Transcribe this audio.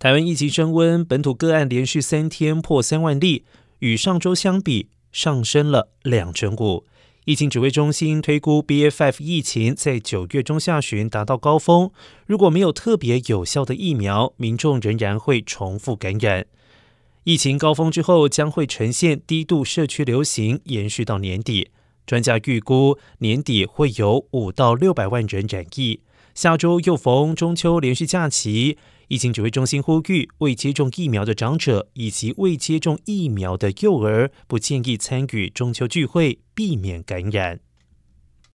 台湾疫情升温，本土个案连续三天破三万例，与上周相比上升了两成五。疫情指挥中心推估，BA.5 疫情在九月中下旬达到高峰，如果没有特别有效的疫苗，民众仍然会重复感染。疫情高峰之后将会呈现低度社区流行，延续到年底。专家预估年底会有五到六百万人染疫。下周又逢中秋连续假期，疫情指挥中心呼吁未接种疫苗的长者以及未接种疫苗的幼儿不建议参与中秋聚会，避免感染。